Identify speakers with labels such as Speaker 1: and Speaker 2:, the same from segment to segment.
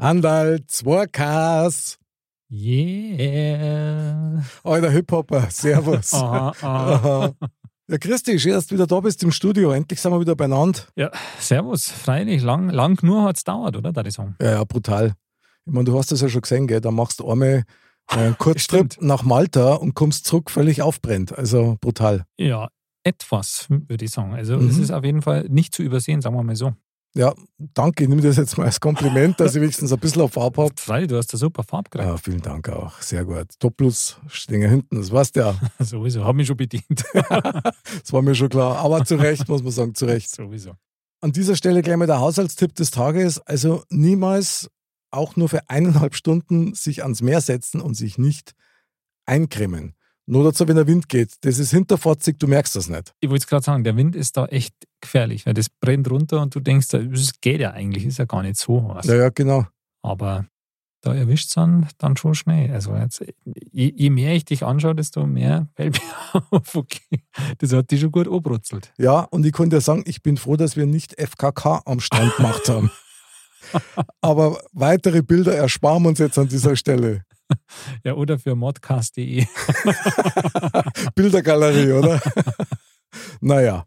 Speaker 1: Andal, 2Ks.
Speaker 2: Yeah.
Speaker 1: Alter Hip-Hopper, servus.
Speaker 2: Aha, aha.
Speaker 1: Ja, Christi, schön, dass du wieder da bist im Studio. Endlich sind wir wieder beieinander.
Speaker 2: Ja, servus. Freilich, lang, lang nur hat es dauert, oder? Da ich sagen.
Speaker 1: Ja, ja, brutal. Ich meine, du hast das ja schon gesehen, gell? Da machst du einmal einen Kurztrip nach Malta und kommst zurück völlig aufbrennt. Also brutal.
Speaker 2: Ja, etwas, würde ich sagen. Also
Speaker 1: Mhm.
Speaker 2: es ist auf jeden Fall nicht zu übersehen, sagen wir mal so.
Speaker 1: Ja, danke. Ich nehme das jetzt mal als Kompliment, dass ich wenigstens ein bisschen auf Farbe habe.
Speaker 2: Freilich, du hast eine super Farbe gekriegt.
Speaker 1: Ja, vielen Dank auch. Sehr gut. Doppelus stehen ja hinten, das weißt du ja.
Speaker 2: Sowieso, habe mich schon bedient.
Speaker 1: Das war mir schon klar. Aber zu Recht, muss man sagen, zu Recht.
Speaker 2: Sowieso.
Speaker 1: An dieser Stelle gleich mal der Haushaltstipp des Tages. Also niemals auch nur für eineinhalb Stunden sich ans Meer setzen und sich nicht eincremen. Nur dazu, wenn der Wind geht. Das ist hinterfotzig, du merkst das nicht.
Speaker 2: Ich wollte es gerade sagen, der Wind ist da echt gefährlich, weil das brennt runter und du denkst, das geht ja eigentlich, ist ja gar nicht so heiß.
Speaker 1: Ja, ja, genau.
Speaker 2: Aber da erwischt es dann, dann schon schnell. Also jetzt, je, je mehr ich dich anschaue, desto mehr fällt mir auf, okay, das hat dich schon gut anbrutzelt.
Speaker 1: Ja, und ich konnte ja sagen, ich bin froh, dass wir nicht FKK am Stand gemacht haben. Aber weitere Bilder ersparen wir uns jetzt an dieser Stelle.
Speaker 2: Ja, oder für modcast.de.
Speaker 1: Bildergalerie, oder? naja,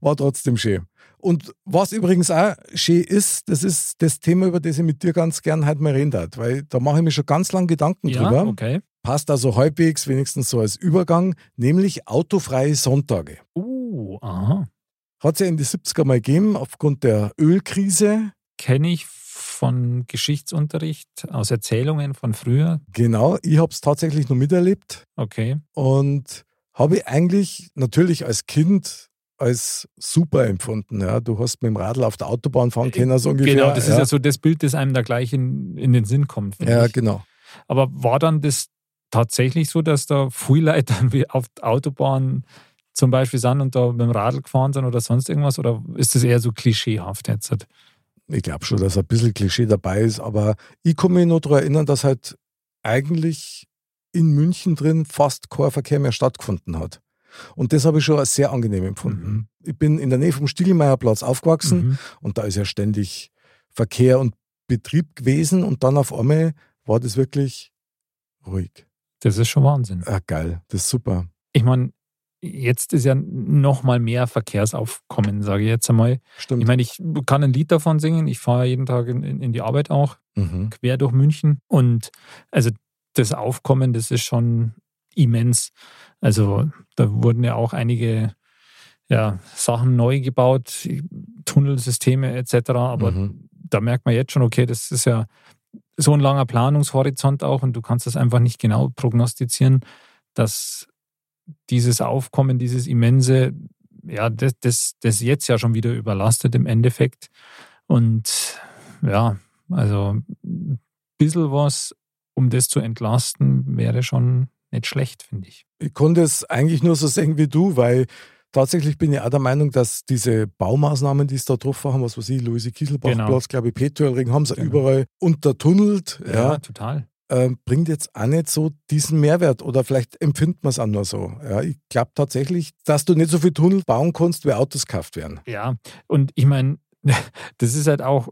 Speaker 1: war trotzdem schön. Und was übrigens auch schön ist, das ist das Thema, über das ich mit dir ganz gern heute mal reden darf, weil da mache ich mir schon ganz lange Gedanken
Speaker 2: Ja,
Speaker 1: drüber.
Speaker 2: okay.
Speaker 1: Passt also halbwegs, wenigstens so als Übergang, nämlich autofreie Sonntage.
Speaker 2: Uh, aha.
Speaker 1: Hat es ja in die 70er mal gegeben, aufgrund der Ölkrise.
Speaker 2: Kenne ich von Geschichtsunterricht, aus Erzählungen von früher.
Speaker 1: Genau, ich habe es tatsächlich noch miterlebt
Speaker 2: Okay.
Speaker 1: und habe ich eigentlich natürlich als Kind als super empfunden. Ja, du hast mit dem Radl auf der Autobahn fahren können, so ungefähr.
Speaker 2: Genau, das ist
Speaker 1: ja
Speaker 2: so das Bild, das einem da gleich in, in den Sinn kommt.
Speaker 1: Ja,
Speaker 2: ich.
Speaker 1: genau.
Speaker 2: Aber war dann das tatsächlich so, dass da viele Leute auf der Autobahn zum Beispiel sind und da mit dem Radl gefahren sind oder sonst irgendwas? Oder ist das eher so klischeehaft jetzt?
Speaker 1: Ich glaube schon, dass ein bisschen Klischee dabei ist, aber ich kann mich noch daran erinnern, dass halt eigentlich in München drin fast kein Verkehr mehr stattgefunden hat. Und das habe ich schon als sehr angenehm empfunden.
Speaker 2: Mhm.
Speaker 1: Ich bin in der Nähe vom Stiegelmeierplatz aufgewachsen
Speaker 2: Mhm.
Speaker 1: und da ist ja ständig Verkehr und Betrieb gewesen und dann auf einmal war das wirklich ruhig.
Speaker 2: Das ist schon Wahnsinn.
Speaker 1: Ah, geil, das ist super.
Speaker 2: Ich meine, jetzt ist ja noch mal mehr Verkehrsaufkommen, sage ich jetzt einmal.
Speaker 1: Stimmt.
Speaker 2: Ich meine, ich kann ein Lied davon singen. Ich fahre jeden Tag in, in die Arbeit auch,
Speaker 1: mhm.
Speaker 2: quer durch München. Und also das Aufkommen, das ist schon immens. Also da wurden ja auch einige ja, Sachen neu gebaut, Tunnelsysteme etc. Aber
Speaker 1: Mhm.
Speaker 2: da merkt man jetzt schon, okay, das ist ja so ein langer Planungshorizont auch und du kannst das einfach nicht genau prognostizieren, dass dieses Aufkommen, dieses immense, ja, das, das, das jetzt ja schon wieder überlastet im Endeffekt. Und ja, also ein bisschen was, um das zu entlasten, wäre schon nicht schlecht, finde ich.
Speaker 1: Ich konnte es eigentlich nur so sehen wie du, weil tatsächlich bin ich auch der Meinung, dass diese Baumaßnahmen, die es da drauf haben, was weiß ich, Luise Kieselbach-Platz,
Speaker 2: Genau.
Speaker 1: glaube ich, Petuelring, haben sie
Speaker 2: Genau.
Speaker 1: überall untertunnelt. Ja,
Speaker 2: total.
Speaker 1: Äh, bringt jetzt auch nicht so diesen Mehrwert oder vielleicht empfindet man es auch nur so. Ja, ich glaube tatsächlich, dass du nicht so viel Tunnel bauen kannst, wie Autos gekauft werden.
Speaker 2: Ja, und ich meine, das ist halt auch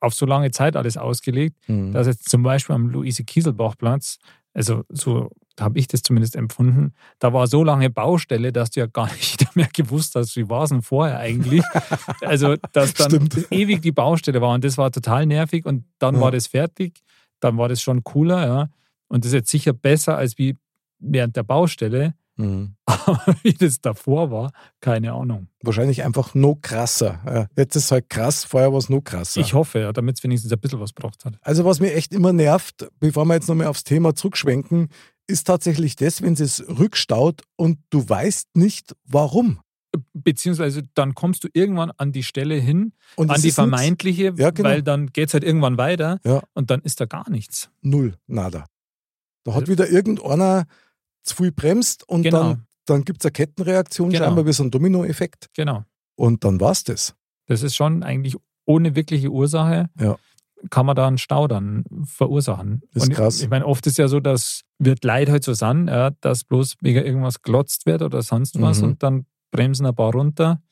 Speaker 2: auf so lange Zeit alles ausgelegt,
Speaker 1: Mhm.
Speaker 2: dass jetzt zum Beispiel am Luise-Kieselbach-Platz, also so habe ich das zumindest empfunden, da war so lange Baustelle, dass du ja gar nicht mehr gewusst hast, wie war es denn vorher eigentlich. also, dass dann
Speaker 1: Stimmt.
Speaker 2: ewig die Baustelle war und das war total nervig und dann
Speaker 1: Ja.
Speaker 2: war das fertig, dann war das schon cooler, ja. Und das ist jetzt sicher besser als wie während der Baustelle,
Speaker 1: Mhm.
Speaker 2: aber wie das davor war, keine Ahnung.
Speaker 1: Wahrscheinlich einfach noch krasser. Jetzt ist es halt krass, vorher war es noch krasser.
Speaker 2: Ich hoffe, ja, damit es wenigstens ein bisschen was gebracht hat.
Speaker 1: Also was mir echt immer nervt, bevor wir jetzt nochmal aufs Thema zurückschwenken, ist tatsächlich das, wenn es rückstaut und du weißt nicht, warum.
Speaker 2: Beziehungsweise dann kommst du irgendwann an die Stelle hin,
Speaker 1: Und
Speaker 2: an
Speaker 1: es
Speaker 2: die vermeintliche,
Speaker 1: Ja, genau.
Speaker 2: weil dann geht es halt irgendwann weiter
Speaker 1: Ja.
Speaker 2: und dann ist da gar nichts.
Speaker 1: Null, nada. Da hat
Speaker 2: Also-
Speaker 1: wieder irgendeiner zu viel bremst und
Speaker 2: Genau.
Speaker 1: dann, dann gibt es eine Kettenreaktion,
Speaker 2: Genau.
Speaker 1: scheinbar wie so ein Dominoeffekt.
Speaker 2: Genau.
Speaker 1: Und dann war's das.
Speaker 2: Das ist schon eigentlich ohne wirkliche Ursache,
Speaker 1: Ja.
Speaker 2: kann man da einen Stau dann verursachen.
Speaker 1: Das ist krass.
Speaker 2: Ich meine, oft ist ja so, dass wird Leid halt so sein, ja, dass bloß wegen irgendwas glotzt wird oder sonst was
Speaker 1: Mhm.
Speaker 2: und dann bremsen ein paar runter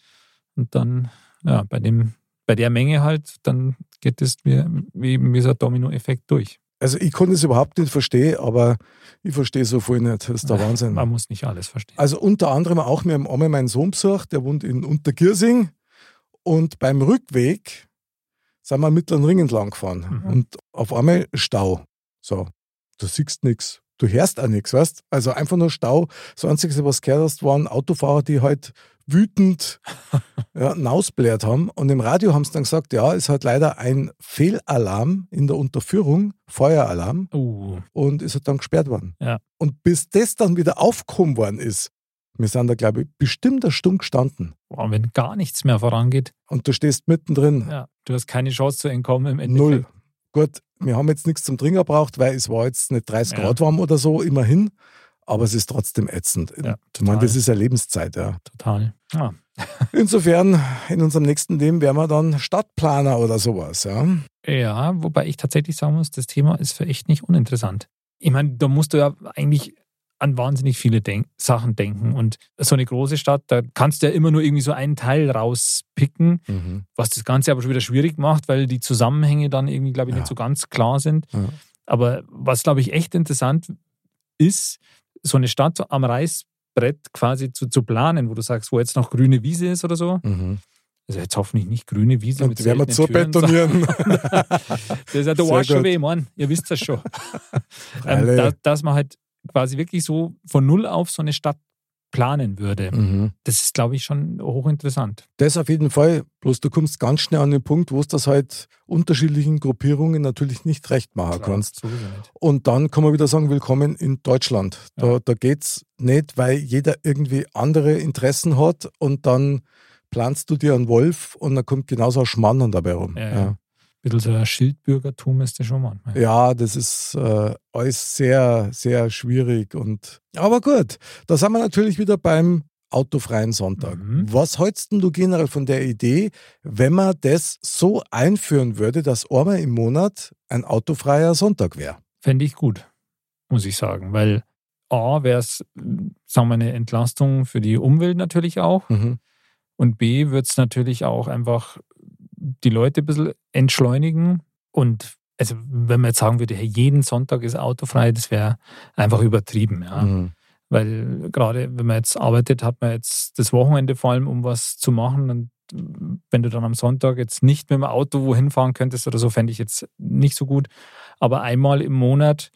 Speaker 2: und dann, ja, bei dem, bei der Menge halt, dann geht das wie, wie, eben ein Dominoeffekt durch.
Speaker 1: Also ich konnte es überhaupt nicht verstehen, aber ich verstehe so viel nicht. Das ist der Wahnsinn.
Speaker 2: Man muss nicht alles verstehen.
Speaker 1: Also unter anderem auch, haben einmal meinen Sohn besucht, der wohnt in Untergirsing. Und beim Rückweg sind wir Mittleren Ring entlang gefahren.
Speaker 2: Mhm.
Speaker 1: Und auf einmal Stau. So, du siehst nichts. Du hörst auch nichts, weißt Also einfach nur Stau. Das Einzige, was gehört hast, waren Autofahrer, die halt wütend ja, nausblärt haben. Und im Radio haben sie dann gesagt, ja, es hat leider ein Fehlalarm in der Unterführung, Feueralarm,
Speaker 2: Uh,
Speaker 1: und ist halt dann gesperrt worden.
Speaker 2: Ja.
Speaker 1: Und bis das dann wieder aufgekommen worden ist, wir sind da, glaube ich, bestimmt eine Stunde gestanden.
Speaker 2: boah, wenn gar nichts mehr vorangeht,
Speaker 1: Und du stehst mittendrin.
Speaker 2: ja, du hast keine Chance zu entkommen im Endeffekt.
Speaker 1: Null. Gut, wir haben jetzt nichts zum Trinken braucht, weil es war jetzt nicht 30
Speaker 2: Ja.
Speaker 1: Grad warm oder so, immerhin. Aber es ist trotzdem ätzend.
Speaker 2: Ja,
Speaker 1: ich meine, das ist ja Lebenszeit, ja.
Speaker 2: Total. Ja.
Speaker 1: Insofern, in unserem nächsten Leben wären wir dann Stadtplaner oder sowas, ja.
Speaker 2: Ja, wobei ich tatsächlich sagen muss, das Thema ist für echt nicht uninteressant. Ich meine, da musst du ja eigentlich an wahnsinnig viele Denk Sachen denken. Und so eine große Stadt, da kannst du ja immer nur irgendwie so einen Teil rauspicken, was das Ganze aber schon wieder schwierig macht, weil die Zusammenhänge dann irgendwie, glaube ich,
Speaker 1: Ja.
Speaker 2: nicht so ganz klar sind.
Speaker 1: Ja.
Speaker 2: Aber was, glaube ich, echt interessant ist, so eine Stadt am Reißbrett quasi zu, zu planen, wo du sagst, wo jetzt noch grüne Wiese ist oder so.
Speaker 1: Mhm.
Speaker 2: Also jetzt hoffentlich nicht grüne Wiese
Speaker 1: Und die werden wir zu betonieren.
Speaker 2: das ist ja der
Speaker 1: gut.
Speaker 2: weh, Mann. Ihr wisst das schon. ähm, da, dass man halt quasi wirklich so von null auf so eine Stadt planen würde.
Speaker 1: mhm.
Speaker 2: Das ist, glaube ich, schon hochinteressant.
Speaker 1: Das auf jeden Fall. Bloß du kommst ganz schnell an den Punkt, wo du das halt unterschiedlichen Gruppierungen natürlich nicht recht machen kannst.
Speaker 2: Sowieso nicht.
Speaker 1: Und dann kann man wieder sagen, willkommen in Deutschland. Da,
Speaker 2: Ja.
Speaker 1: da geht es nicht, weil jeder irgendwie andere Interessen hat und dann planst du dir einen Wolf und dann kommt genauso ein Schmann dabei rum.
Speaker 2: Ja, ja. Bisschen so ein Schildbürgertum ist das schon manchmal.
Speaker 1: Ja, das ist äh, alles sehr, sehr schwierig. Und aber gut, da sind wir natürlich wieder beim autofreien Sonntag.
Speaker 2: Mhm.
Speaker 1: Was hältst denn du generell von der Idee, wenn man das so einführen würde, dass einmal im Monat ein autofreier Sonntag wäre?
Speaker 2: Fände ich gut, muss ich sagen. Weil A, wäre es, sagen wir, eine Entlastung für die Umwelt natürlich auch.
Speaker 1: Mhm.
Speaker 2: Und B, wird es natürlich auch einfach die Leute ein bisschen entschleunigen. Und also, wenn man jetzt sagen würde, hey, jeden Sonntag ist autofrei, das wäre einfach übertrieben. Ja.
Speaker 1: Mhm.
Speaker 2: Weil gerade wenn man jetzt arbeitet, hat man jetzt das Wochenende vor allem, um was zu machen. Und wenn du dann am Sonntag jetzt nicht mit dem Auto wohin fahren könntest oder so, fände ich jetzt nicht so gut. Aber einmal im Monat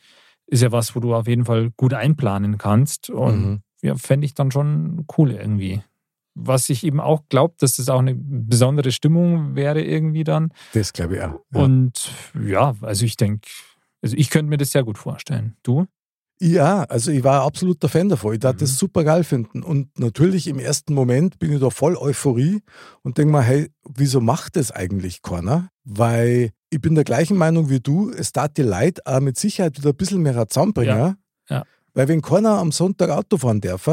Speaker 2: ist ja was, wo du auf jeden Fall gut einplanen kannst. Und
Speaker 1: Mhm.
Speaker 2: ja, fände ich dann schon cool irgendwie. Was ich eben auch glaube, dass das auch eine besondere Stimmung wäre irgendwie dann.
Speaker 1: Das glaube ich auch. Ja.
Speaker 2: Und ja, also ich denke, also ich könnte mir das sehr gut vorstellen. Du?
Speaker 1: Ja, also ich war ein absoluter Fan davon. Ich darf
Speaker 2: Mhm.
Speaker 1: das super geil finden. Und natürlich im ersten Moment bin ich da voll Euphorie und denke mir, hey, wieso macht das eigentlich keiner? Weil ich bin der gleichen Meinung wie du, es tat die Leute auch mit Sicherheit wieder ein bisschen mehr zusammenbringen.
Speaker 2: Ja, ja.
Speaker 1: Weil wenn keiner am Sonntag Auto fahren darf,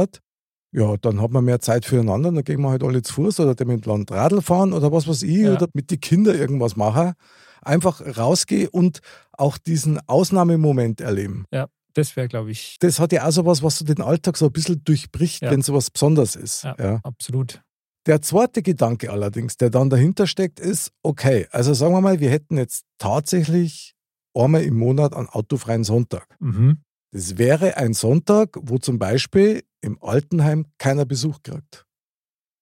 Speaker 1: ja, dann hat man mehr Zeit füreinander, dann gehen wir halt alle zu Fuß oder mit dem Land Radl fahren oder was weiß ich
Speaker 2: Ja.
Speaker 1: oder mit den Kindern irgendwas machen. Einfach rausgehen und auch diesen Ausnahmemoment erleben
Speaker 2: Das wäre, glaube ich,
Speaker 1: das hat ja auch so was, was so den Alltag so ein bisschen durchbricht,
Speaker 2: Ja.
Speaker 1: wenn so was Besonderes ist.
Speaker 2: Ja.
Speaker 1: Ja.
Speaker 2: absolut.
Speaker 1: Der zweite Gedanke allerdings, der dann dahinter steckt, ist, okay, also sagen wir mal, wir hätten jetzt tatsächlich einmal im Monat einen autofreien Sonntag.
Speaker 2: Mhm.
Speaker 1: Das wäre ein Sonntag, wo zum Beispiel im Altenheim keiner Besuch kriegt.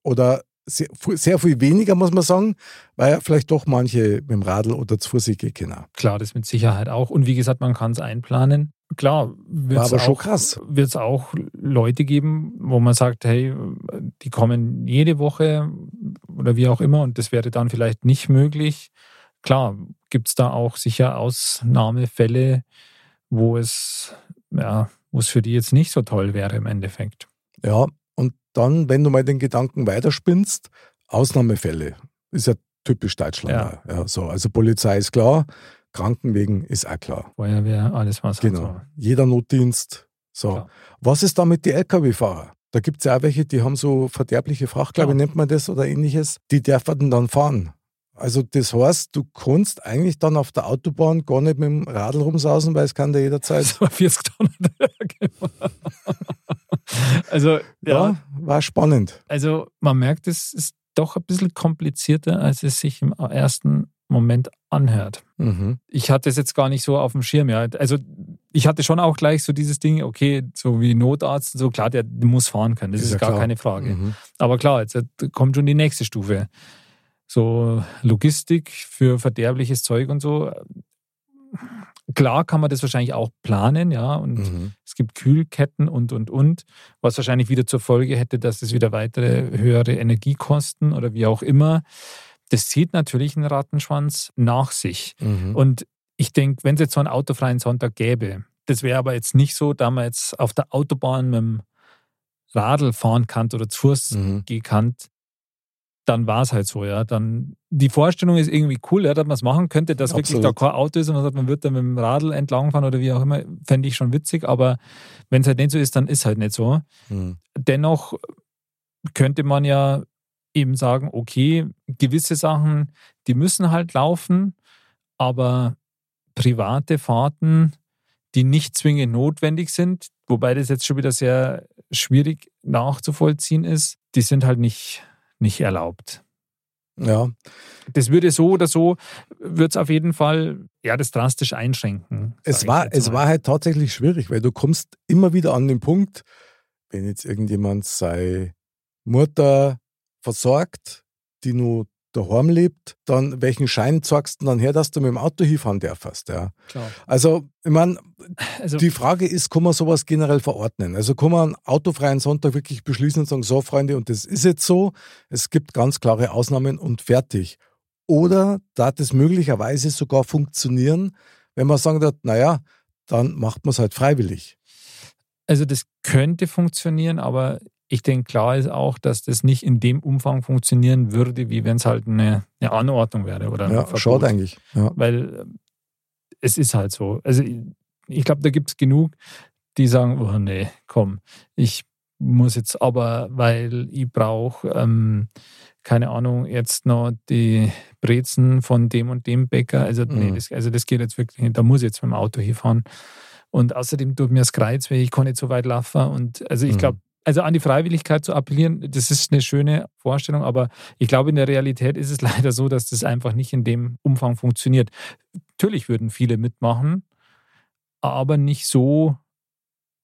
Speaker 1: Oder sehr, sehr viel weniger, muss man sagen, weil ja vielleicht doch manche mit dem Radl oder zu Fuß gehen können.
Speaker 2: Klar, das mit Sicherheit auch. Und wie gesagt, man kann es einplanen. Klar, wird es auch, auch Leute geben, wo man sagt, hey, die kommen jede Woche oder wie auch immer und das wäre dann vielleicht nicht möglich. Klar, gibt es da auch sicher Ausnahmefälle, wo es, ja, wo es für die jetzt nicht so toll wäre im Endeffekt.
Speaker 1: Ja, und dann, wenn du mal den Gedanken weiterspinnst, Ausnahmefälle. Ist ja typisch Deutschland.
Speaker 2: Ja.
Speaker 1: Ja, so. Also Polizei ist klar, Krankenwegen ist auch klar.
Speaker 2: Feuerwehr, alles was.
Speaker 1: Genau.
Speaker 2: so.
Speaker 1: Jeder Notdienst. So.
Speaker 2: Klar.
Speaker 1: Was ist da mit den Lkw-Fahrern? Da gibt es ja auch welche, die haben so verderbliche Fracht, glaube ich, nennt man das oder ähnliches. Die dürfen dann fahren. Also das heißt, du kannst eigentlich dann auf der Autobahn gar nicht mit dem Radl rumsausen, weil es kann der jederzeit.
Speaker 2: Das war 40 Tonnen. Also, ja.
Speaker 1: Ja, war spannend.
Speaker 2: also man merkt, es ist doch ein bisschen komplizierter, als es sich im ersten Moment anhört.
Speaker 1: Mhm.
Speaker 2: Ich hatte es jetzt gar nicht so auf dem Schirm. Ja. Also ich hatte schon auch gleich so dieses Ding, okay, so wie Notarzt, so klar, der muss fahren können, das ist,
Speaker 1: ja
Speaker 2: gar
Speaker 1: klar.
Speaker 2: keine Frage.
Speaker 1: Mhm.
Speaker 2: Aber klar, jetzt kommt schon die nächste Stufe. So Logistik für verderbliches Zeug und so. Klar kann man das wahrscheinlich auch planen, ja, und
Speaker 1: Mhm.
Speaker 2: es gibt Kühlketten und, und, und, was wahrscheinlich wieder zur Folge hätte, dass es wieder weitere höhere Energiekosten oder wie auch immer. Das zieht natürlich einen Rattenschwanz nach sich.
Speaker 1: Mhm.
Speaker 2: Und ich denke, wenn es jetzt so einen autofreien Sonntag gäbe, das wäre aber jetzt nicht so, da man jetzt auf der Autobahn mit dem Radl fahren kann oder zu Fuß
Speaker 1: Mhm.
Speaker 2: gekannt, dann war es halt so, ja. Dann die Vorstellung ist irgendwie cool, ja, dass man es machen könnte, dass wirklich da
Speaker 1: Absolut.
Speaker 2: kein Auto ist und man sagt, man wird da mit dem Radl entlangfahren oder wie auch immer, fände ich schon witzig, aber wenn es halt nicht so ist, dann ist halt nicht so.
Speaker 1: Mhm.
Speaker 2: Dennoch könnte man ja eben sagen, okay, gewisse Sachen, die müssen halt laufen, aber private Fahrten, die nicht zwingend notwendig sind, wobei das jetzt schon wieder sehr schwierig nachzuvollziehen ist, die sind halt nicht, nicht erlaubt.
Speaker 1: Ja,
Speaker 2: Das würde so oder so, würde es auf jeden Fall ja, das drastisch einschränken.
Speaker 1: es war, es war halt tatsächlich schwierig, weil du kommst immer wieder an den Punkt, wenn jetzt irgendjemand sei Mutter versorgt, die nur daheim lebt, dann welchen Schein zeigst du dann her, dass du mit dem Auto hinfahren darfst, ja.
Speaker 2: Klar.
Speaker 1: Also, ich meine,
Speaker 2: Also,
Speaker 1: die Frage ist, kann man sowas generell verordnen? Also kann man einen autofreien Sonntag wirklich beschließen und sagen, so Freunde, und das ist jetzt so, es gibt ganz klare Ausnahmen und fertig. Oder da das möglicherweise sogar funktionieren, wenn man sagen darf, naja, dann macht man es halt freiwillig.
Speaker 2: Also das könnte funktionieren, aber ich denke, klar ist auch, dass das nicht in dem Umfang funktionieren würde, wie wenn es halt eine, eine Anordnung wäre oder
Speaker 1: Ja,
Speaker 2: Verbot.
Speaker 1: schaut eigentlich. Ja.
Speaker 2: Weil äh, es ist halt so. Also ich, ich glaube, da gibt es genug, die sagen, oh nee, komm, ich muss jetzt aber, weil ich brauche, ähm, keine Ahnung, jetzt noch die Brezen von dem und dem Bäcker. Also, nee,
Speaker 1: Mhm.
Speaker 2: das, also das geht jetzt wirklich nicht. Da muss ich jetzt mit dem Auto hinfahren. Und außerdem tut mir das Kreuz, weil ich kann nicht so weit laufen. Und also ich
Speaker 1: Mhm.
Speaker 2: glaube, also an die Freiwilligkeit zu appellieren, das ist eine schöne Vorstellung, aber ich glaube, in der Realität ist es leider so, dass das einfach nicht in dem Umfang funktioniert. Natürlich würden viele mitmachen, aber nicht so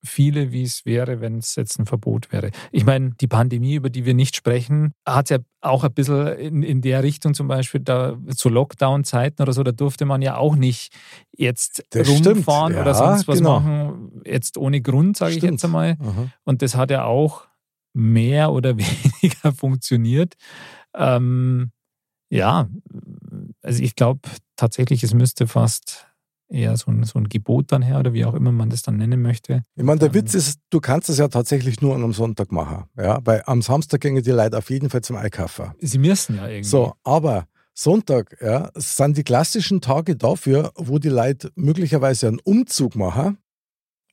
Speaker 2: viele, wie es wäre, wenn es jetzt ein Verbot wäre. Ich meine, die Pandemie, über die wir nicht sprechen, hat ja auch ein bisschen in, in der Richtung zum Beispiel, da zu Lockdown-Zeiten oder so, da durfte man ja auch nicht jetzt
Speaker 1: Das
Speaker 2: rumfahren
Speaker 1: stimmt,
Speaker 2: oder
Speaker 1: ja,
Speaker 2: sonst was
Speaker 1: genau.
Speaker 2: machen, jetzt ohne Grund, sage ich jetzt einmal.
Speaker 1: Aha.
Speaker 2: Und das hat ja auch mehr oder weniger funktioniert. Ähm, ja, also ich glaube tatsächlich, es müsste fast eher so ein, so ein Gebot dann her oder wie auch immer man das dann nennen möchte.
Speaker 1: Ich meine, der
Speaker 2: Ähm.
Speaker 1: Witz ist, du kannst es ja tatsächlich nur einem Sonntag machen. Ja? Weil am Samstag gingen die Leute auf jeden Fall zum Einkaufen.
Speaker 2: Sie müssen ja irgendwie.
Speaker 1: So, aber Sonntag ja, sind die klassischen Tage dafür, wo die Leute möglicherweise einen Umzug machen.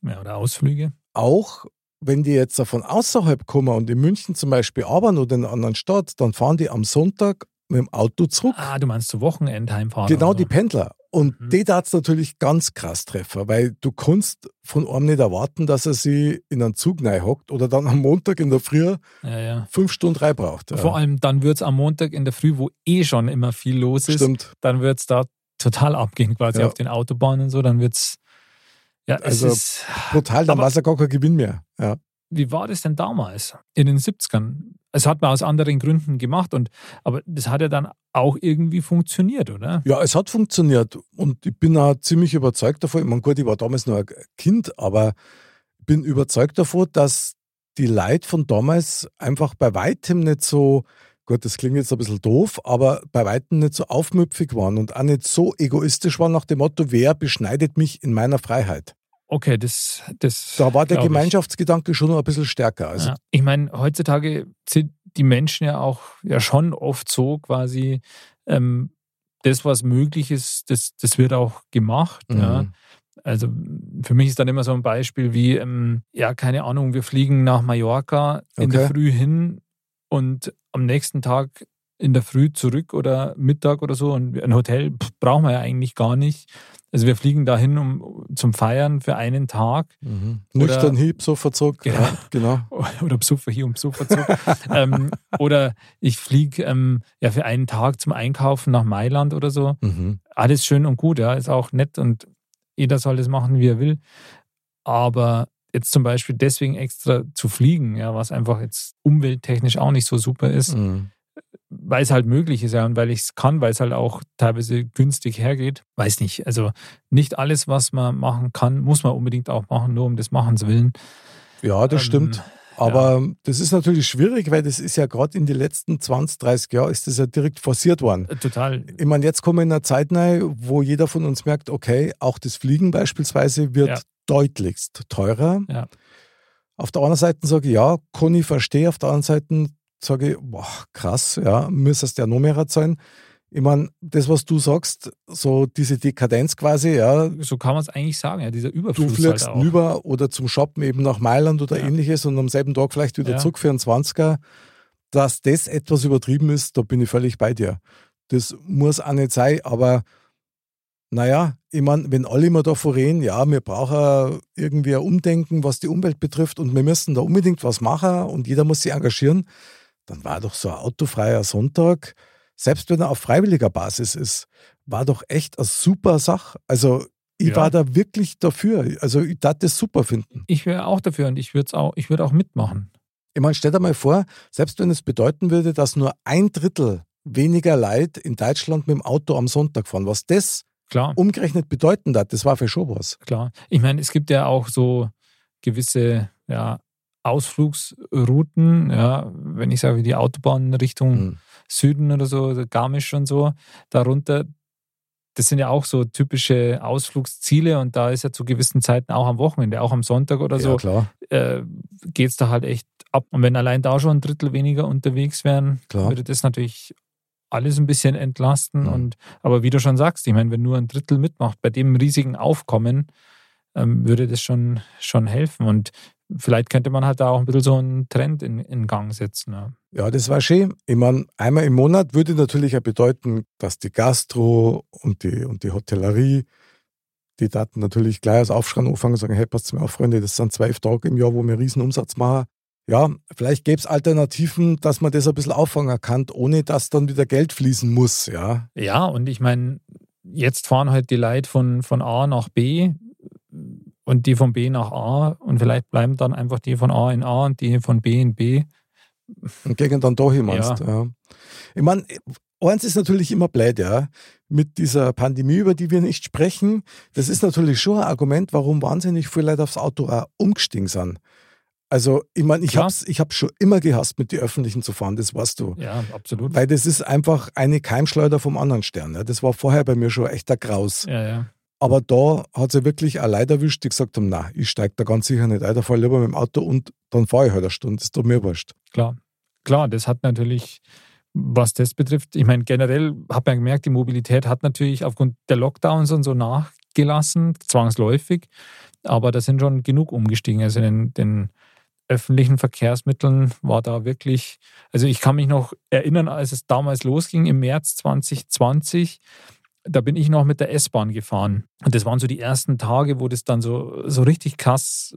Speaker 2: Ja, oder Ausflüge.
Speaker 1: Auch wenn die jetzt von außerhalb kommen und in München zum Beispiel arbeiten oder in einer anderen Stadt, dann fahren die am Sonntag mit dem Auto zurück.
Speaker 2: Ah, du meinst zu Wochenendheimfahren.
Speaker 1: Genau,
Speaker 2: oder
Speaker 1: die
Speaker 2: so.
Speaker 1: Pendler. Und
Speaker 2: Mhm.
Speaker 1: die es natürlich ganz krass treffen, weil du kannst von einem nicht erwarten, dass er sie in einen Zug hockt oder dann am Montag in der Früh
Speaker 2: Ja, ja.
Speaker 1: fünf Stunden rein braucht. Ja.
Speaker 2: Vor allem dann wird es am Montag in der Früh, wo eh schon immer viel los ist,
Speaker 1: Stimmt.
Speaker 2: dann wird es da total abgehen, quasi auf den Autobahnen und so. Dann wird es. Ja, es
Speaker 1: Also-
Speaker 2: ist.
Speaker 1: Brutal, dann war es ja gar kein Gewinn mehr. Ja.
Speaker 2: Wie war das denn damals in den 70ern? Es hat man aus anderen Gründen gemacht, und, aber das hat ja dann auch irgendwie funktioniert, oder?
Speaker 1: ja, es hat funktioniert und ich bin auch ziemlich überzeugt davon. Ich meine, gut, ich war damals noch ein Kind, aber ich bin überzeugt davon, dass die Leute von damals einfach bei weitem nicht so, gut, das klingt jetzt ein bisschen doof, aber bei weitem nicht so aufmüpfig waren und auch nicht so egoistisch waren nach dem Motto, wer beschneidet mich in meiner Freiheit.
Speaker 2: Okay, das, das.
Speaker 1: Da war der
Speaker 2: glaub ich.
Speaker 1: Gemeinschaftsgedanke schon noch ein bisschen stärker. Also,
Speaker 2: Ja. Ich meine, heutzutage sind die Menschen ja auch ja schon oft so quasi, ähm, das, was möglich ist, das, das wird auch gemacht. Ja.
Speaker 1: mhm.
Speaker 2: Also für mich ist dann immer so ein Beispiel wie, ähm, ja, keine Ahnung, wir fliegen nach Mallorca in der
Speaker 1: Okay.
Speaker 2: Früh hin und am nächsten Tag in der Früh zurück oder Mittag oder so. Und ein Hotel pff, brauchen wir ja eigentlich gar nicht. Also wir fliegen dahin um, zum Feiern für einen Tag
Speaker 1: Mhm. Nüchtern Hieb, so verzog.
Speaker 2: Genau.
Speaker 1: Ja, genau.
Speaker 2: oder Besucher hier und Besucher zurück. ähm, oder ich fliege ähm, ja für einen Tag zum Einkaufen nach Mailand oder so.
Speaker 1: Mhm.
Speaker 2: Alles schön und gut, ja, ist auch nett und jeder soll das machen, wie er will. Aber jetzt zum Beispiel deswegen extra zu fliegen, ja, was einfach jetzt umwelttechnisch auch nicht so super ist,
Speaker 1: Mhm.
Speaker 2: Weil es halt möglich ist, ja, und weil ich es kann, weil es halt auch teilweise günstig hergeht. Weiß nicht. Also nicht alles, was man machen kann, muss man unbedingt auch machen, nur um des Machens willen.
Speaker 1: Ja, das
Speaker 2: Ähm,
Speaker 1: stimmt. Aber das ist natürlich schwierig, weil das ist ja gerade in den letzten 20, 30 Jahren ist das ja direkt forciert worden.
Speaker 2: Äh, Total.
Speaker 1: Ich meine, jetzt kommen wir in einer Zeit rein, wo jeder von uns merkt, okay, auch das Fliegen beispielsweise wird
Speaker 2: Ja.
Speaker 1: deutlichst teurer.
Speaker 2: Ja.
Speaker 1: Auf der anderen Seite sage ich, ja, kann ich verstehen. Auf der anderen Seite sage ich, boah, krass, ja, müsstest ja noch mehr zahlen. Ich meine, das, was du sagst, so diese Dekadenz quasi, ja,
Speaker 2: So kann man es eigentlich sagen, ja, dieser
Speaker 1: du
Speaker 2: Überfluss
Speaker 1: fliegst
Speaker 2: halt
Speaker 1: rüber oder zum Shoppen eben nach Mailand oder
Speaker 2: Ja.
Speaker 1: ähnliches und am selben Tag vielleicht wieder
Speaker 2: Ja.
Speaker 1: zurück für einen 20er, dass das etwas übertrieben ist, da bin ich völlig bei dir. Das muss auch nicht sein, aber naja, ich meine, wenn alle immer davor reden, ja, wir brauchen irgendwie ein Umdenken, was die Umwelt betrifft und wir müssen da unbedingt was machen und jeder muss sich engagieren, dann war doch so ein autofreier Sonntag, selbst wenn er auf freiwilliger Basis ist, war doch echt eine super Sache. Also ich
Speaker 2: Ja.
Speaker 1: war da wirklich dafür. Also ich darf das super finden.
Speaker 2: Ich wäre auch dafür und ich würde auch, ich würde auch mitmachen.
Speaker 1: Ich meine, stell dir mal vor, selbst wenn es bedeuten würde, dass nur ein Drittel weniger Leute in Deutschland mit dem Auto am Sonntag fahren, was das
Speaker 2: Klar,
Speaker 1: umgerechnet bedeuten hat, das war für schon was.
Speaker 2: klar. Ich meine, es gibt ja auch so gewisse ja, Ausflugsrouten, ja, wenn ich sage, die Autobahn Richtung
Speaker 1: Mhm.
Speaker 2: Süden oder so, also Garmisch und so, darunter, das sind ja auch so typische Ausflugsziele und da ist ja zu gewissen Zeiten auch am Wochenende, auch am Sonntag oder so, äh, geht es da halt echt ab. Und wenn allein da schon ein Drittel weniger unterwegs wären,
Speaker 1: Klar.
Speaker 2: würde das natürlich alles ein bisschen entlasten.
Speaker 1: Mhm.
Speaker 2: Und aber wie du schon sagst, ich meine, wenn nur ein Drittel mitmacht, bei dem riesigen Aufkommen, ähm, würde das schon, schon helfen. Und vielleicht könnte man halt da auch ein bisschen so einen Trend in, in Gang setzen. Ja.
Speaker 1: Ja, das war schön. Ich meine, einmal im Monat würde natürlich auch bedeuten, dass die Gastro und die, und die Hotellerie, die Daten natürlich gleich als Aufschreien anfangen und sagen, hey, passt mir auf, Freunde, das sind zwölf Tage im Jahr, wo wir riesen Umsatz machen. Ja, vielleicht gäbe es Alternativen, dass man das ein bisschen auffangen kann, ohne dass dann wieder Geld fließen muss, ja.
Speaker 2: ja, und ich meine, jetzt fahren halt die Leute von, von A nach B und die von B nach A und vielleicht bleiben dann einfach die von A in A und die von B in B.
Speaker 1: Und gegen dann da hin meinst. Ja. Ich meine, eins ist natürlich immer blöd, ja. Mit dieser Pandemie, über die wir nicht sprechen, das ist natürlich schon ein Argument, warum wahnsinnig viele Leute aufs Auto auch umgestiegen sind. Also, ich meine, ich habe ich hab's schon immer gehasst, mit den Öffentlichen zu fahren, das weißt du.
Speaker 2: Ja, absolut.
Speaker 1: Weil das ist einfach eine Keimschleuder vom anderen Stern. Ja. Das war vorher bei mir schon echt ein Graus.
Speaker 2: Ja, ja.
Speaker 1: Aber da hat sie wirklich auch Leute erwischt, die gesagt haben, na, ich steige da ganz sicher nicht ein, da fahre ich lieber mit dem Auto und dann fahre ich halt eine Stunde, das ist doch mir wurscht.
Speaker 2: Klar. Klar, das hat natürlich, was das betrifft, ich meine, generell hat man gemerkt, die Mobilität hat natürlich aufgrund der Lockdowns und so nachgelassen, zwangsläufig. Aber da sind schon genug umgestiegen. Also in den öffentlichen Verkehrsmitteln war da wirklich, also ich kann mich noch erinnern, als es damals losging im März 2020, da bin ich noch mit der S-Bahn gefahren. Und das waren so die ersten Tage, wo das dann so, so richtig krass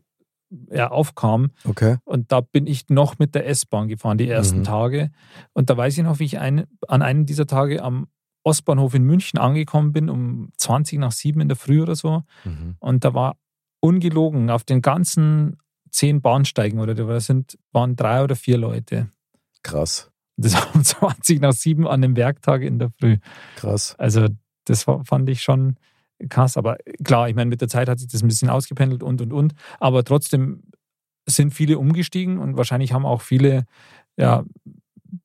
Speaker 2: ja, aufkam.
Speaker 1: Okay.
Speaker 2: Und da bin ich noch mit der S-Bahn gefahren, die ersten
Speaker 1: Mhm.
Speaker 2: Tage. Und da weiß ich noch, wie ich ein, an einem dieser Tage am Ostbahnhof in München angekommen bin, um 20 nach 7 in der Früh oder so.
Speaker 1: Mhm.
Speaker 2: Und da war ungelogen auf den ganzen zehn Bahnsteigen oder da sind, waren drei oder vier Leute.
Speaker 1: Krass,
Speaker 2: Das war um 20 nach 7 an dem Werktag in der Früh.
Speaker 1: krass.
Speaker 2: Also das fand ich schon krass. Aber klar, ich meine, mit der Zeit hat sich das ein bisschen ausgependelt und, und, und. Aber trotzdem sind viele umgestiegen und wahrscheinlich haben auch viele, ja,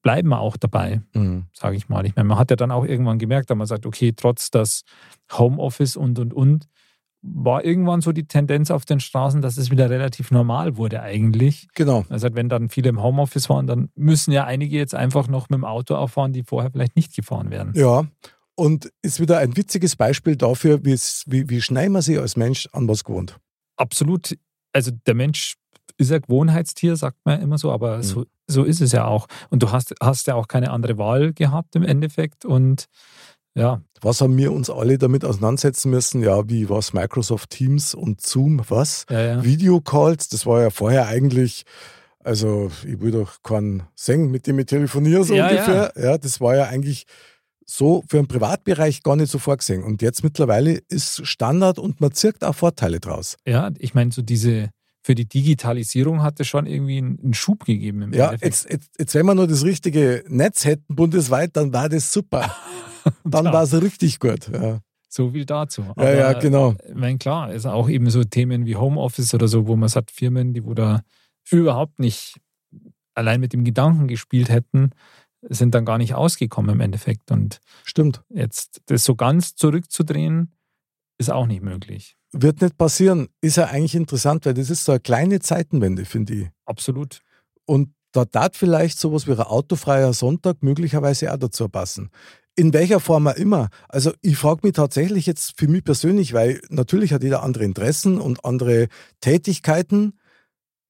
Speaker 2: bleiben auch dabei,
Speaker 1: Mhm.
Speaker 2: sage ich mal. Ich meine, man hat ja dann auch irgendwann gemerkt, dass man sagt, okay, trotz das Homeoffice und, und, und, war irgendwann so die Tendenz auf den Straßen, dass es wieder relativ normal wurde eigentlich.
Speaker 1: Genau.
Speaker 2: Also wenn dann viele im Homeoffice waren, dann müssen ja einige jetzt einfach noch mit dem Auto auffahren, die vorher vielleicht nicht gefahren werden.
Speaker 1: Ja. Und ist wieder ein witziges Beispiel dafür, wie, wie schnell man sich als Mensch an was gewohnt.
Speaker 2: Absolut. Also der Mensch ist ein Gewohnheitstier, sagt man immer so, aber mhm. so, so ist es ja auch. Und du hast, hast ja auch keine andere Wahl gehabt im Endeffekt. Und ja.
Speaker 1: Was haben wir uns alle damit auseinandersetzen müssen? Ja, wie was Microsoft Teams und Zoom, was?
Speaker 2: Ja, ja.
Speaker 1: Videocalls, das war ja vorher eigentlich, also ich will doch keinen singen, mit dem ich telefoniere, so
Speaker 2: ja,
Speaker 1: ungefähr. Ja. ja, das war ja eigentlich so für den Privatbereich gar nicht so vorgesehen. Und jetzt mittlerweile ist Standard und man zirkt auch Vorteile draus.
Speaker 2: Ja, ich meine, so diese, für die Digitalisierung hat es schon irgendwie einen Schub gegeben. Im
Speaker 1: ja, jetzt, jetzt, jetzt, wenn wir nur das richtige Netz hätten bundesweit, dann war das super. dann war es richtig gut. Ja.
Speaker 2: So viel dazu.
Speaker 1: Aber, ja, ja, genau.
Speaker 2: Ich meine, klar, ist auch eben so Themen wie Homeoffice oder so, wo man sagt, Firmen, die wo da überhaupt nicht allein mit dem Gedanken gespielt hätten, sind dann gar nicht ausgekommen im Endeffekt. Und
Speaker 1: Stimmt.
Speaker 2: Jetzt das so ganz zurückzudrehen, ist auch nicht möglich.
Speaker 1: Wird nicht passieren. Ist ja eigentlich interessant, weil das ist so eine kleine Zeitenwende, finde ich.
Speaker 2: Absolut.
Speaker 1: Und da darf vielleicht sowas wie ein autofreier Sonntag möglicherweise auch dazu passen. In welcher Form auch immer. Also ich frage mich tatsächlich jetzt für mich persönlich, weil natürlich hat jeder andere Interessen und andere Tätigkeiten.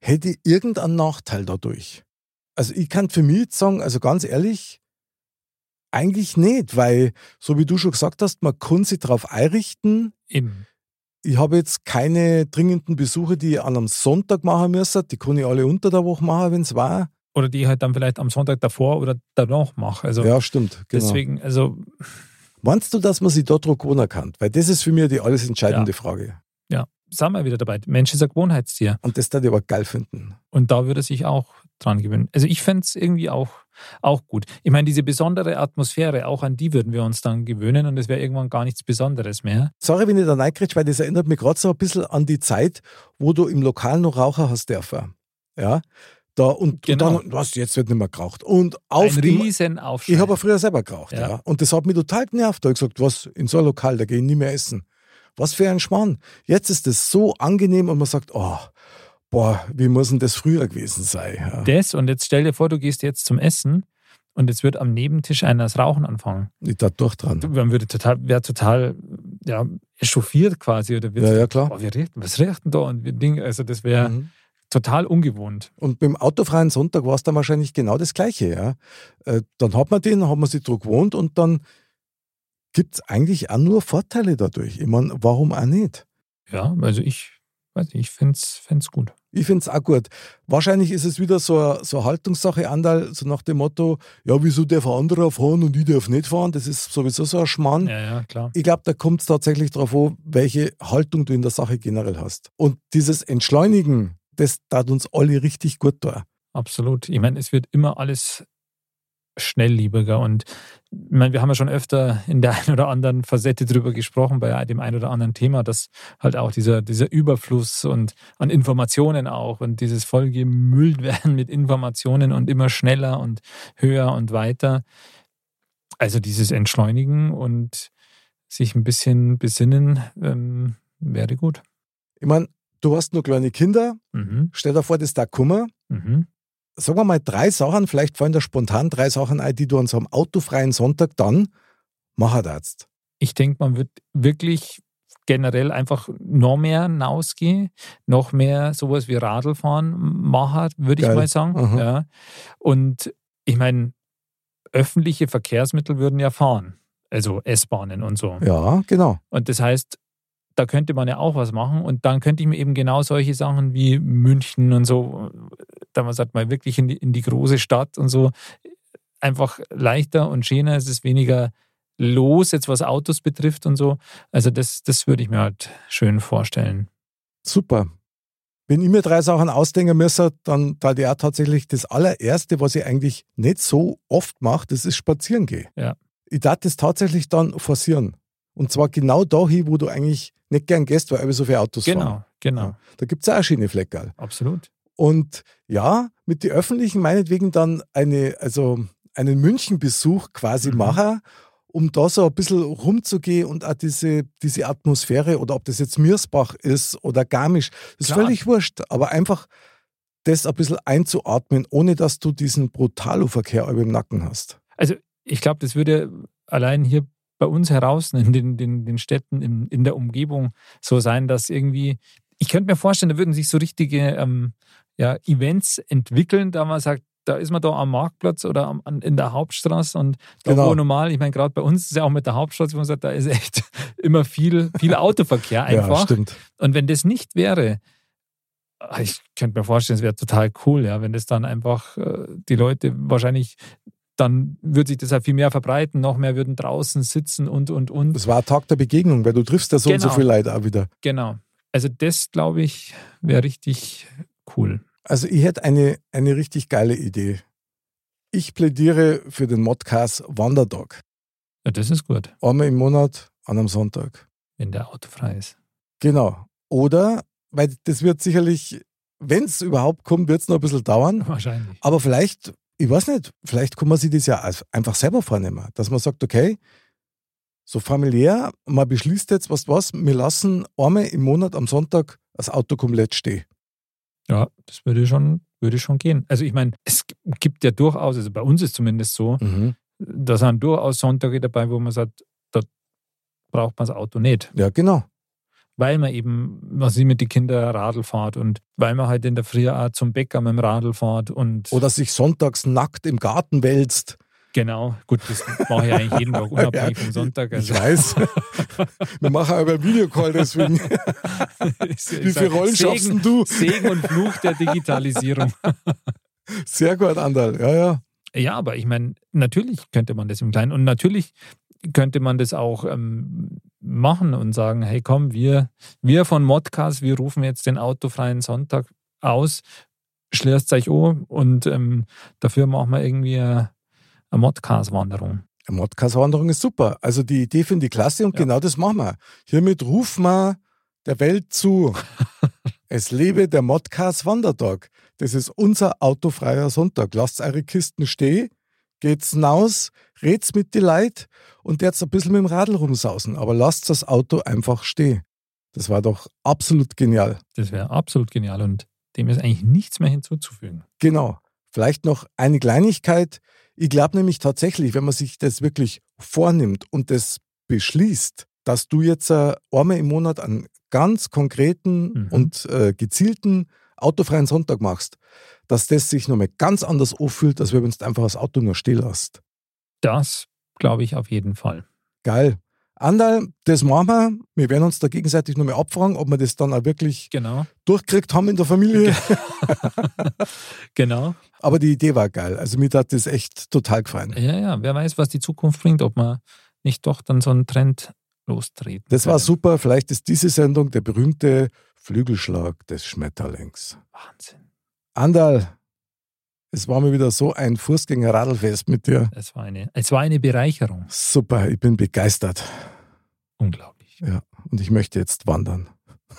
Speaker 1: Hätte ich irgendeinen Nachteil dadurch? Also ich kann für mich jetzt sagen, also ganz ehrlich, eigentlich nicht, weil, so wie du schon gesagt hast, man kann sich darauf einrichten.
Speaker 2: Eben.
Speaker 1: Ich habe jetzt keine dringenden Besuche, die ich an einem Sonntag machen müsste. Die kann ich alle unter der Woche machen, wenn es war.
Speaker 2: Oder die ich halt dann vielleicht am Sonntag davor oder danach mache. Also
Speaker 1: ja, stimmt.
Speaker 2: Genau. Deswegen, also.
Speaker 1: Meinst du, dass man sich dort gewohnen kann? Weil das ist für mich die alles entscheidende
Speaker 2: ja.
Speaker 1: Frage.
Speaker 2: Sind wir wieder dabei. Mensch ist ein Gewohnheitstier.
Speaker 1: Und das würde ich aber geil finden.
Speaker 2: Und da würde sich auch dran gewöhnen. Also ich fände es irgendwie auch, auch gut. Ich meine, diese besondere Atmosphäre, auch an die würden wir uns dann gewöhnen und es wäre irgendwann gar nichts Besonderes mehr.
Speaker 1: Sorry, wenn ich da reinkriege, weil das erinnert mich gerade so ein bisschen an die Zeit, wo du im Lokal noch Raucher hast dürfen. Ja, da und, genau. und dann, was, jetzt wird nicht mehr geraucht. Und auf
Speaker 2: Ein riesen Aufschrei.
Speaker 1: Ich habe früher selber geraucht, ja. ja. Und das hat mich total genervt. Da habe ich gesagt, was, in so einem Lokal, da gehe ich nie mehr essen. Was für ein Schmarrn. Jetzt ist es so angenehm und man sagt, oh, boah, wie muss denn das früher gewesen sein? Ja.
Speaker 2: Das und jetzt stell dir vor, du gehst jetzt zum Essen und jetzt wird am Nebentisch einer das Rauchen anfangen.
Speaker 1: Ich da durch dran.
Speaker 2: Man würde total, wäre total ja, echauffiert quasi. Oder
Speaker 1: wird, ja, ja, klar.
Speaker 2: Oh, wir riechen, was riecht denn da? Und wir Ding, also das wäre. Mhm total ungewohnt.
Speaker 1: Und beim autofreien Sonntag war es dann wahrscheinlich genau das Gleiche. Ja? Äh, dann hat man den, dann hat man sich dran gewohnt und dann gibt es eigentlich auch nur Vorteile dadurch. Ich meine, warum auch nicht?
Speaker 2: Ja, also ich weiß nicht, ich finde es gut.
Speaker 1: Ich finde es auch gut. Wahrscheinlich ist es wieder so eine, so eine Haltungssache, Andal, so nach dem Motto, ja, wieso darf ein anderer fahren und ich darf nicht fahren? Das ist sowieso so ein Schmarrn.
Speaker 2: Ja, ja, klar.
Speaker 1: Ich glaube, da kommt es tatsächlich darauf an, welche Haltung du in der Sache generell hast. Und dieses Entschleunigen, das tat uns alle richtig gut da.
Speaker 2: Absolut. Ich meine, es wird immer alles schnellliebiger. Und ich meine, wir haben ja schon öfter in der einen oder anderen Facette drüber gesprochen, bei dem einen oder anderen Thema, dass halt auch dieser, dieser Überfluss und an Informationen auch und dieses vollgemüllt werden mit Informationen und immer schneller und höher und weiter. Also dieses Entschleunigen und sich ein bisschen besinnen ähm, wäre gut.
Speaker 1: Ich meine, du hast nur kleine Kinder.
Speaker 2: Mhm.
Speaker 1: Stell dir vor, das ist da Kummer.
Speaker 2: Mhm
Speaker 1: sagen wir mal drei Sachen, vielleicht fallen da spontan drei Sachen ein, die du an so einem autofreien Sonntag dann machen darfst.
Speaker 2: Ich denke, man wird wirklich generell einfach noch mehr hinausgehen, noch mehr sowas wie Radlfahren machen, würde ich mal sagen. Ja. Und ich meine, öffentliche Verkehrsmittel würden ja fahren. Also S-Bahnen und so.
Speaker 1: Ja, genau.
Speaker 2: Und das heißt, da könnte man ja auch was machen. Und dann könnte ich mir eben genau solche Sachen wie München und so, da man sagt mal wirklich in die, in die große Stadt und so, einfach leichter und schöner. Es ist weniger los, jetzt was Autos betrifft und so. Also das, das würde ich mir halt schön vorstellen.
Speaker 1: Super. Wenn ich mir drei Sachen ausdenken müsste, dann da die auch tatsächlich das allererste, was ich eigentlich nicht so oft mache, das ist spazieren gehen.
Speaker 2: Ja.
Speaker 1: Ich darf das tatsächlich dann forcieren. Und zwar genau dahin, wo du eigentlich nicht gern gehst, weil so viele Autos
Speaker 2: genau,
Speaker 1: fahren.
Speaker 2: Genau, genau.
Speaker 1: Da gibt es auch Schienefleckerl.
Speaker 2: Absolut.
Speaker 1: Und ja, mit den Öffentlichen meinetwegen dann eine, also einen Münchenbesuch quasi mhm. machen um da so ein bisschen rumzugehen und auch diese, diese Atmosphäre oder ob das jetzt Mirsbach ist oder Garmisch, das ist
Speaker 2: Klar.
Speaker 1: völlig wurscht, aber einfach das ein bisschen einzuatmen, ohne dass du diesen Brutalo-Verkehr im Nacken hast.
Speaker 2: Also ich glaube, das würde allein hier bei uns heraus in den, den, den Städten in, in der Umgebung so sein, dass irgendwie, ich könnte mir vorstellen, da würden sich so richtige ähm, ja, Events entwickeln, da man sagt, da ist man da am Marktplatz oder am, an, in der Hauptstraße und da
Speaker 1: Genau.
Speaker 2: wo normal, ich meine, gerade bei uns ist ja auch mit der Hauptstraße, wo man sagt, da ist echt immer viel, viel Autoverkehr
Speaker 1: Ja,
Speaker 2: einfach.
Speaker 1: stimmt.
Speaker 2: Und wenn das nicht wäre, ah, ich könnte mir vorstellen, es wäre total cool, ja, wenn das dann einfach äh, die Leute wahrscheinlich, dann würde sich das ja viel mehr verbreiten, noch mehr würden draußen sitzen und, und, und.
Speaker 1: Das war ein Tag der Begegnung, weil du triffst ja so und so
Speaker 2: Genau.
Speaker 1: viel Leute auch wieder.
Speaker 2: Genau. Also das, glaube ich, wäre richtig cool.
Speaker 1: Also ich hätte eine, eine richtig geile Idee. Ich plädiere für den Modcast Wanderdog.
Speaker 2: Ja, das ist gut,
Speaker 1: Einmal im Monat an einem Sonntag.
Speaker 2: wenn der Auto frei ist.
Speaker 1: Genau. Oder, weil das wird sicherlich, wenn es überhaupt kommt, wird es noch ein bisschen dauern.
Speaker 2: Wahrscheinlich.
Speaker 1: Aber vielleicht, ich weiß nicht, vielleicht kann man sich das ja einfach selber vornehmen. Dass man sagt, okay, so familiär, man beschließt jetzt, was was, wir lassen einmal im Monat am Sonntag das Auto komplett stehen.
Speaker 2: Ja, das würde schon, würde schon gehen. Also ich meine, es gibt ja durchaus, also bei uns ist zumindest so, da sind durchaus Sonntage dabei, wo man sagt, da braucht man das Auto nicht.
Speaker 1: Ja, genau.
Speaker 2: weil man eben, was sie mit den Kindern Radl fährt und weil man halt in der Früh auch zum Bäcker mit dem Radl fährt und
Speaker 1: Oder sich sonntags nackt im Garten wälzt.
Speaker 2: Genau, gut, das mache ich eigentlich jeden Tag, unabhängig vom Sonntag.
Speaker 1: Ich
Speaker 2: Also,
Speaker 1: weiß. Wir machen aber einen Videocall deswegen. Wie viele Rollen schaffst denn du?
Speaker 2: Segen und Fluch der Digitalisierung.
Speaker 1: Sehr gut, Andal. Ja, ja.
Speaker 2: Ja, aber ich meine, natürlich könnte man das im Kleinen und natürlich könnte man das auch ähm, machen und sagen, hey komm, wir, wir von Modcast, wir rufen jetzt den autofreien Sonntag aus, schließt euch an und ähm, dafür machen wir irgendwie eine, eine Modcast-Wanderung.
Speaker 1: Eine Modcast-Wanderung ist super. Also die Idee finde ich klasse und
Speaker 2: Ja.
Speaker 1: genau das machen wir. Hiermit rufen wir der Welt zu. es lebe der Modcast Wandertag. Das ist unser autofreier Sonntag. Lasst eure Kisten stehen, geht's hinaus, red's mit die Leute und jetzt ein bisschen mit dem Radl rumsausen. Aber lasst das Auto einfach stehen. Das war doch absolut genial.
Speaker 2: Das wäre absolut genial und dem ist eigentlich nichts mehr hinzuzufügen.
Speaker 1: Genau. Vielleicht noch eine Kleinigkeit. Ich glaube nämlich tatsächlich, wenn man sich das wirklich vornimmt und das beschließt, dass du jetzt äh, einmal im Monat einen ganz konkreten
Speaker 2: Mhm.
Speaker 1: und äh, gezielten autofreien Sonntag machst, dass das sich nochmal ganz anders anfühlt, als wenn du einfach das Auto nur stehen lässt.
Speaker 2: Das glaube ich auf jeden Fall.
Speaker 1: Geil. Andal, das machen wir. Wir werden uns da gegenseitig nochmal abfragen, ob wir das dann auch wirklich
Speaker 2: Genau,
Speaker 1: durchgekriegt haben in der Familie.
Speaker 2: genau.
Speaker 1: Aber die Idee war geil. Also mir hat das echt total gefallen.
Speaker 2: Ja, ja, wer weiß, was die Zukunft bringt, ob man nicht doch dann so einen Trend lostreten.
Speaker 1: Das war super. Vielleicht ist diese Sendung der berühmte Flügelschlag des Schmetterlings.
Speaker 2: Wahnsinn.
Speaker 1: Andal, es war mir wieder so ein Fußgänger-Radlfest mit dir.
Speaker 2: Es war eine, es war eine Bereicherung.
Speaker 1: Super, ich bin begeistert.
Speaker 2: Unglaublich.
Speaker 1: Ja, und ich möchte jetzt wandern.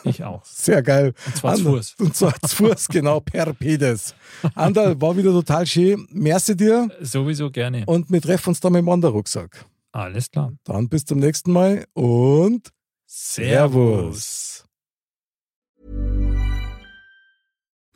Speaker 2: Ich auch.
Speaker 1: Sehr geil.
Speaker 2: Und zwar zu Fuß.
Speaker 1: Und zwar zu Fuß, genau, per Pedes. Andal, war wieder total schön. Merci dir.
Speaker 2: Sowieso gerne.
Speaker 1: Und wir treffen uns dann mit dem Wanderrucksack.
Speaker 2: Alles klar.
Speaker 1: Dann bis zum nächsten Mal und Servus.